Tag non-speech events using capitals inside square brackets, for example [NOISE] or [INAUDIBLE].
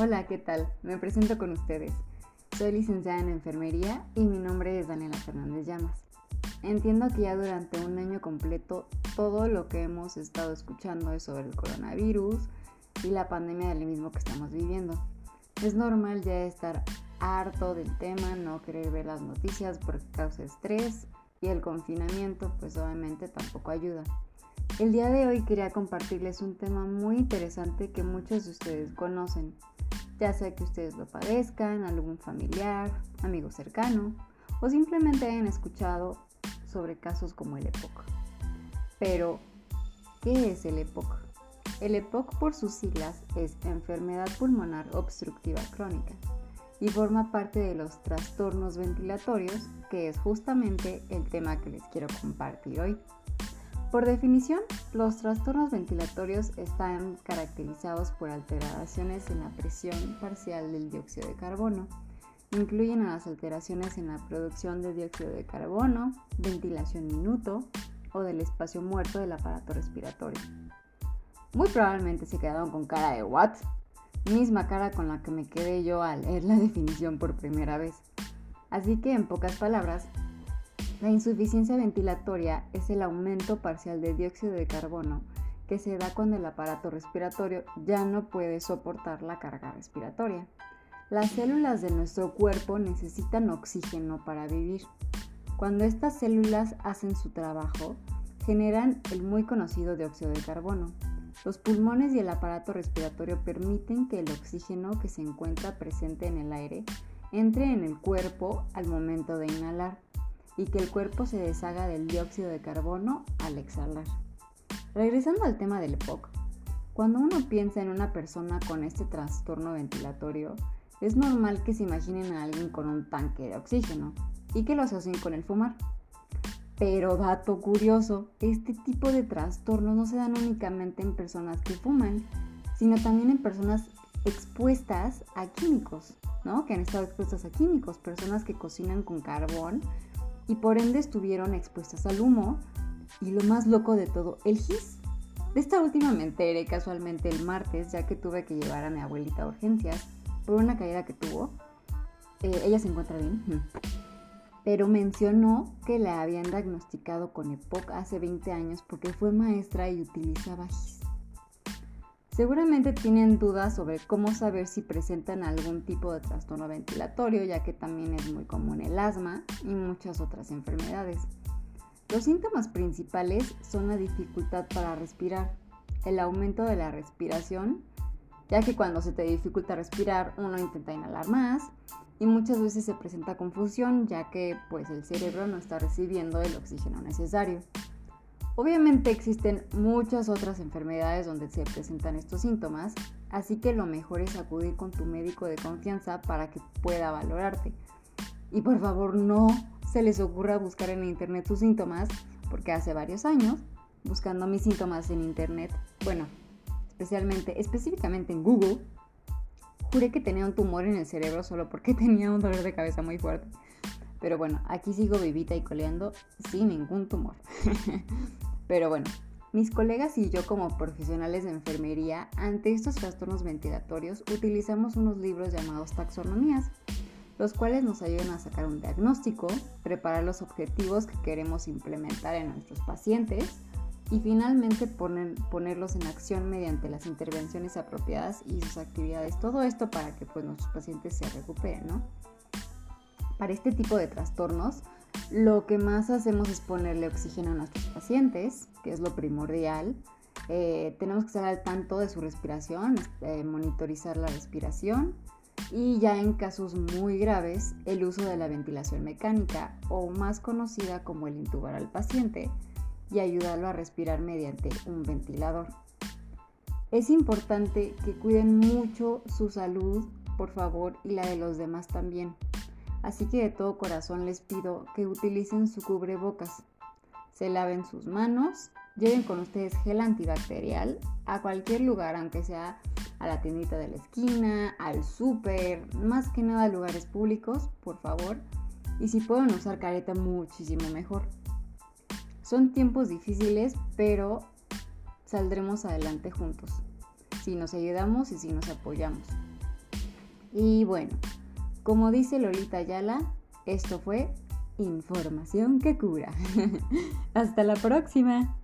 Hola, ¿qué tal? Me presento con ustedes. Soy licenciada en enfermería y mi nombre es Daniela Fernández Llamas. Entiendo que ya durante un año completo todo lo que hemos estado escuchando es sobre el coronavirus y la pandemia del mismo que estamos viviendo. Es normal ya estar harto del tema, no querer ver las noticias porque causa estrés y el confinamiento pues obviamente tampoco ayuda. El día de hoy quería compartirles un tema muy interesante que muchos de ustedes conocen, ya sea que ustedes lo padezcan, algún familiar, amigo cercano o simplemente hayan escuchado sobre casos como el EPOC. Pero, ¿qué es el EPOC? El EPOC por sus siglas es enfermedad pulmonar obstructiva crónica y forma parte de los trastornos ventilatorios, que es justamente el tema que les quiero compartir hoy. Por definición, los trastornos ventilatorios están caracterizados por alteraciones en la presión parcial del dióxido de carbono. Incluyen a las alteraciones en la producción de dióxido de carbono, ventilación minuto o del espacio muerto del aparato respiratorio. Muy probablemente se quedaron con cara de what? Misma cara con la que me quedé yo al leer la [LAUGHS] definición por primera vez. Así que en pocas palabras, la insuficiencia ventilatoria es el aumento parcial de dióxido de carbono que se da cuando el aparato respiratorio ya no puede soportar la carga respiratoria. Las células de nuestro cuerpo necesitan oxígeno para vivir. Cuando estas células hacen su trabajo, generan el muy conocido dióxido de carbono. Los pulmones y el aparato respiratorio permiten que el oxígeno que se encuentra presente en el aire entre en el cuerpo al momento de inhalar y que el cuerpo se deshaga del dióxido de carbono al exhalar. Regresando al tema del EPOC, cuando uno piensa en una persona con este trastorno ventilatorio, es normal que se imaginen a alguien con un tanque de oxígeno y que lo asocien con el fumar. Pero dato curioso, este tipo de trastornos no se dan únicamente en personas que fuman, sino también en personas expuestas a químicos, ¿no? Que han estado expuestas a químicos, personas que cocinan con carbón y por ende estuvieron expuestas al humo y lo más loco de todo, el gis. De esta última me enteré casualmente el martes ya que tuve que llevar a mi abuelita a urgencias por una caída que tuvo. Eh, ella se encuentra bien, pero mencionó que la habían diagnosticado con EPOC hace 20 años porque fue maestra y utilizaba gis. Seguramente tienen dudas sobre cómo saber si presentan algún tipo de trastorno ventilatorio, ya que también es muy común el asma y muchas otras enfermedades. Los síntomas principales son la dificultad para respirar, el aumento de la respiración, ya que cuando se te dificulta respirar uno intenta inhalar más y muchas veces se presenta confusión, ya que pues el cerebro no está recibiendo el oxígeno necesario. Obviamente existen muchas otras enfermedades donde se presentan estos síntomas, así que lo mejor es acudir con tu médico de confianza para que pueda valorarte. Y por favor no se les ocurra buscar en internet tus síntomas, porque hace varios años, buscando mis síntomas en internet, bueno, especialmente, específicamente en Google, juré que tenía un tumor en el cerebro solo porque [LAUGHS] tenía un dolor de cabeza muy fuerte. Pero bueno, aquí sigo vivita y coleando sin ningún tumor. [LAUGHS] Pero bueno, mis colegas y yo como profesionales de enfermería, ante estos trastornos ventilatorios, utilizamos unos libros llamados taxonomías, los cuales nos ayudan a sacar un diagnóstico, preparar los objetivos que queremos implementar en nuestros pacientes y finalmente ponerlos en acción mediante las intervenciones apropiadas y sus actividades. Todo esto para que pues, nuestros pacientes se recuperen, ¿no? Para este tipo de trastornos, lo que más hacemos es ponerle oxígeno a nuestros pacientes, que es lo primordial. Eh, tenemos que estar al tanto de su respiración, eh, monitorizar la respiración y ya en casos muy graves el uso de la ventilación mecánica o más conocida como el intubar al paciente y ayudarlo a respirar mediante un ventilador. Es importante que cuiden mucho su salud, por favor, y la de los demás también. Así que de todo corazón les pido que utilicen su cubrebocas, se laven sus manos, lleven con ustedes gel antibacterial a cualquier lugar, aunque sea a la tiendita de la esquina, al súper, más que nada a lugares públicos, por favor. Y si pueden usar careta, muchísimo mejor. Son tiempos difíciles, pero saldremos adelante juntos, si nos ayudamos y si nos apoyamos. Y bueno, como dice Lolita Ayala, esto fue información que cura. [LAUGHS] Hasta la próxima.